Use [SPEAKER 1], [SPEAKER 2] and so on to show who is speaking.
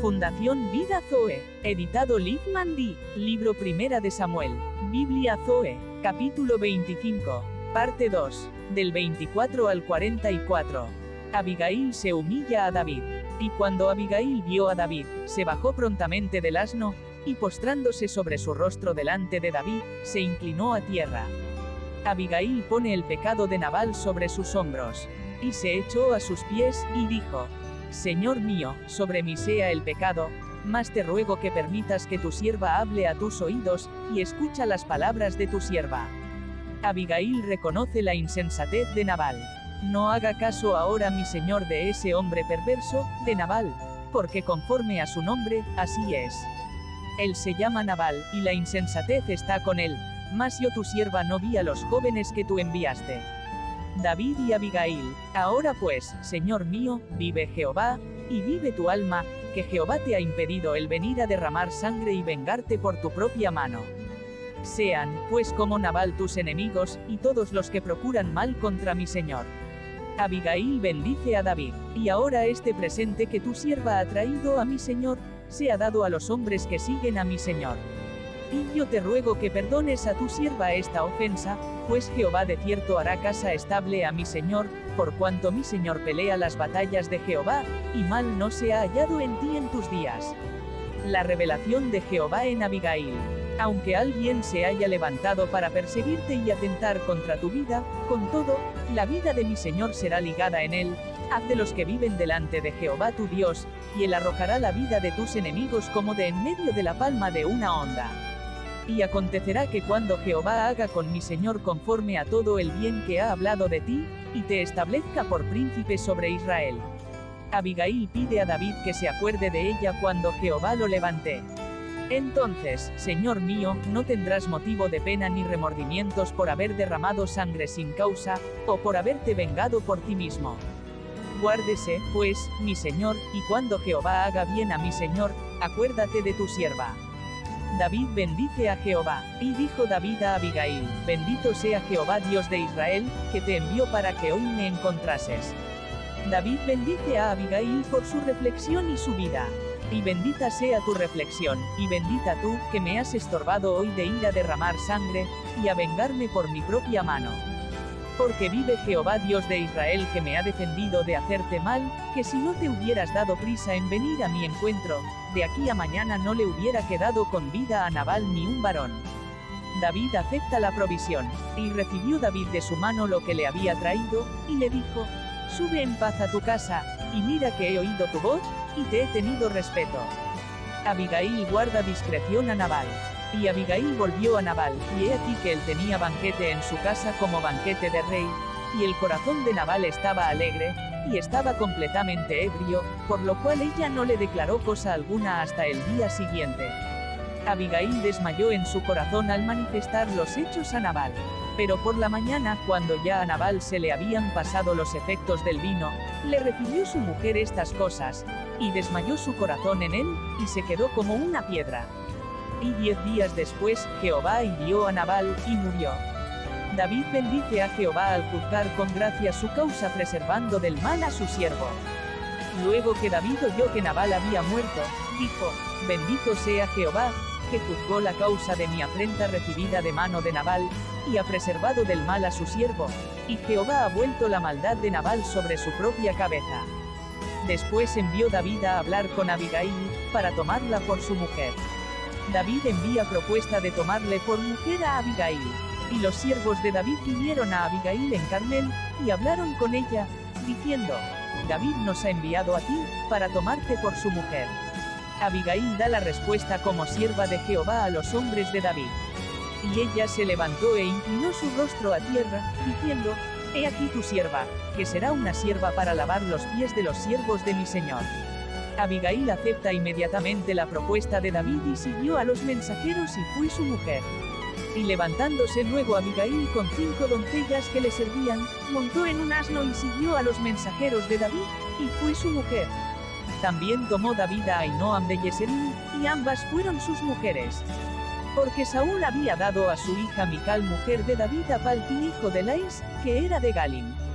[SPEAKER 1] Fundación Vida Zoe, editado Liv Mandy, libro Primera de Samuel, Biblia Zoe, capítulo 25, parte 2, del 24 al 44. Abigail se humilla a David. Y cuando Abigail vio a David, se bajó prontamente del asno, y postrándose sobre su rostro delante de David, se inclinó a tierra. Abigail pone el pecado de Nabal sobre sus hombros, y se echó a sus pies, y dijo, Señor mío, sobre mí sea el pecado, mas te ruego que permitas que tu sierva hable a tus oídos, y escucha las palabras de tu sierva. Abigail reconoce la insensatez de Nabal. No haga caso ahora mi señor de ese hombre perverso, de Nabal, porque conforme a su nombre, así es. Él se llama Nabal, y la insensatez está con él, mas yo tu sierva no vi a los jóvenes que tú enviaste. David y Abigail, ahora pues, Señor mío, vive Jehová, y vive tu alma, que Jehová te ha impedido el venir a derramar sangre y vengarte por tu propia mano. Sean, pues como Nabal tus enemigos, y todos los que procuran mal contra mi Señor. Abigail bendice a David, y ahora este presente que tu sierva ha traído a mi Señor, sea dado a los hombres que siguen a mi Señor. Y yo te ruego que perdones a tu sierva esta ofensa, pues Jehová de cierto hará casa estable a mi Señor, por cuanto mi Señor pelea las batallas de Jehová, y mal no se ha hallado en ti en tus días. La revelación de Jehová en Abigail. Aunque alguien se haya levantado para perseguirte y atentar contra tu vida, con todo, la vida de mi Señor será ligada en él, haz de los que viven delante de Jehová tu Dios, y él arrojará la vida de tus enemigos como de en medio de la palma de una onda. Y acontecerá que cuando Jehová haga con mi Señor conforme a todo el bien que ha hablado de ti, y te establezca por príncipe sobre Israel. Abigail pide a David que se acuerde de ella cuando Jehová lo levante. Entonces, Señor mío, no tendrás motivo de pena ni remordimientos por haber derramado sangre sin causa, o por haberte vengado por ti mismo. Guárdese, pues, mi Señor, y cuando Jehová haga bien a mi Señor, acuérdate de tu sierva. David bendice a Jehová. Y dijo David a Abigail, bendito sea Jehová Dios de Israel, que te envió para que hoy me encontrases. David bendice a Abigail por su reflexión y su vida. Y bendita sea tu reflexión, y bendita tú, que me has estorbado hoy de ir a derramar sangre, y a vengarme por mi propia mano. Porque vive Jehová Dios de Israel que me ha defendido de hacerte mal, que si no te hubieras dado prisa en venir a mi encuentro, de aquí a mañana no le hubiera quedado con vida a Nabal ni un varón. David acepta la provisión, y recibió David de su mano lo que le había traído, y le dijo, Sube en paz a tu casa, y mira que he oído tu voz, y te he tenido respeto. Abigail guarda discreción a Nabal. Y Abigail volvió a Nabal, y he aquí que él tenía banquete en su casa como banquete de rey, y el corazón de Nabal estaba alegre, y estaba completamente ebrio, por lo cual ella no le declaró cosa alguna hasta el día siguiente. Abigail desmayó en su corazón al manifestar los hechos a Nabal. Pero por la mañana, cuando ya a Nabal se le habían pasado los efectos del vino, le refirió su mujer estas cosas, y desmayó su corazón en él, y se quedó como una piedra. Y diez días después, Jehová hirió a Nabal, y murió. David bendice a Jehová al juzgar con gracia su causa preservando del mal a su siervo. Luego que David oyó que Nabal había muerto, dijo, bendito sea Jehová, que juzgó la causa de mi afrenta recibida de mano de Nabal, y ha preservado del mal a su siervo, y Jehová ha vuelto la maldad de Nabal sobre su propia cabeza. Después envió David a hablar con Abigail, para tomarla por su mujer. David envía propuesta de tomarle por mujer a Abigail. Y los siervos de David vinieron a Abigail en Carmel, y hablaron con ella, diciendo, David nos ha enviado a ti, para tomarte por su mujer. Abigail da la respuesta como sierva de Jehová a los hombres de David. Y ella se levantó e inclinó su rostro a tierra, diciendo, He aquí tu sierva, que será una sierva para lavar los pies de los siervos de mi señor. Abigail acepta inmediatamente la propuesta de David y siguió a los mensajeros y fue su mujer. Y levantándose luego Abigail con cinco doncellas que le servían, montó en un asno y siguió a los mensajeros de David, y fue su mujer. También tomó David a Ainoam de Yeserín, y ambas fueron sus mujeres. Porque Saúl había dado a su hija Mical mujer de David a Palti hijo de Lais, que era de Galim.